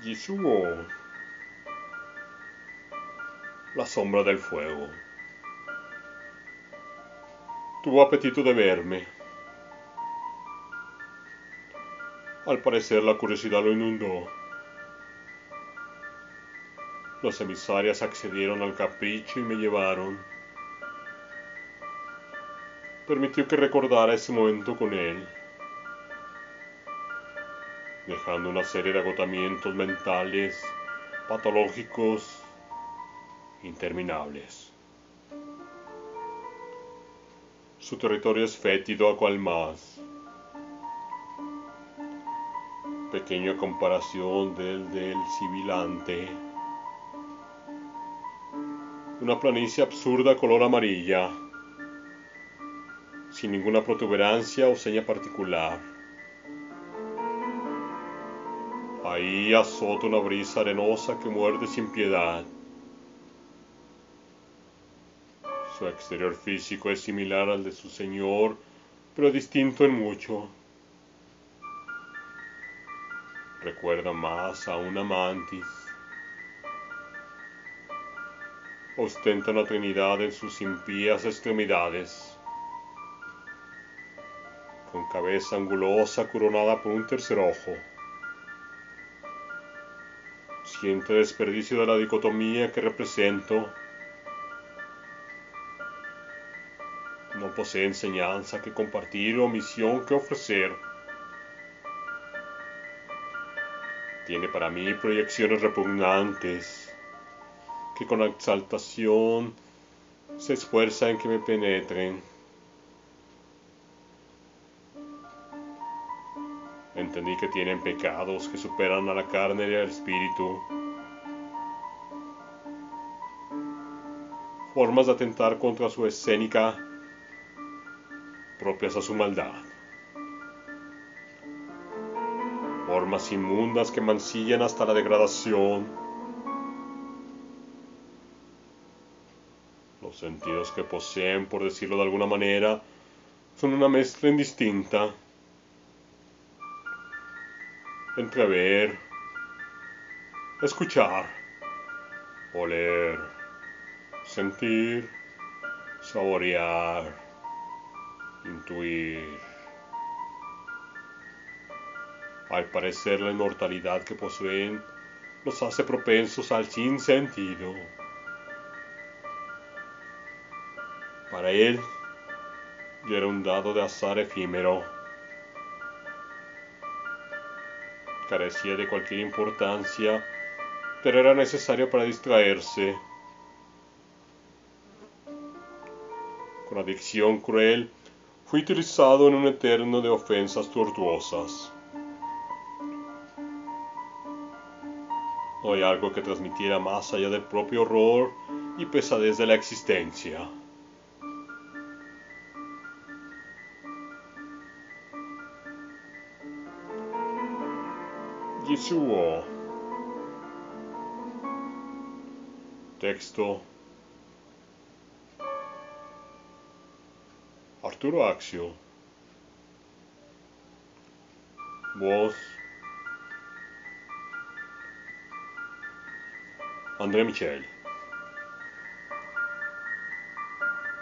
Jisuo. La sombra del fuego. Tuvo apetito de verme. Al parecer la curiosidad lo inundó. Los emisarias accedieron al capricho y me llevaron. Permitió que recordara ese momento con él dejando una serie de agotamientos mentales patológicos interminables. Su territorio es fétido a cual más, pequeño a comparación del del sibilante. Una planicie absurda color amarilla, sin ninguna protuberancia o seña particular Ahí azota una brisa arenosa que muerde sin piedad. Su exterior físico es similar al de su señor, pero distinto en mucho. Recuerda más a una mantis. Ostenta una trinidad en sus impías extremidades. Con cabeza angulosa coronada por un tercer ojo siente desperdicio de la dicotomía que represento. No posee enseñanza que compartir o misión que ofrecer. Tiene para mí proyecciones repugnantes que con exaltación se esfuerza en que me penetren. Entendí que tienen pecados que superan a la carne y al espíritu. Formas de atentar contra su escénica propias a su maldad. Formas inmundas que mancillan hasta la degradación. Los sentidos que poseen, por decirlo de alguna manera, son una mezcla indistinta entrever, escuchar, oler, sentir, saborear, intuir. Al parecer la inmortalidad que poseen los hace propensos al sinsentido. Para él, era un dado de azar efímero carecía de cualquier importancia, pero era necesario para distraerse. Con adicción cruel, fui utilizado en un eterno de ofensas tortuosas. No hay algo que transmitiera más allá del propio horror y pesadez de la existencia. di suo. Testo Arturo Axio. Voz Andrea Micheli.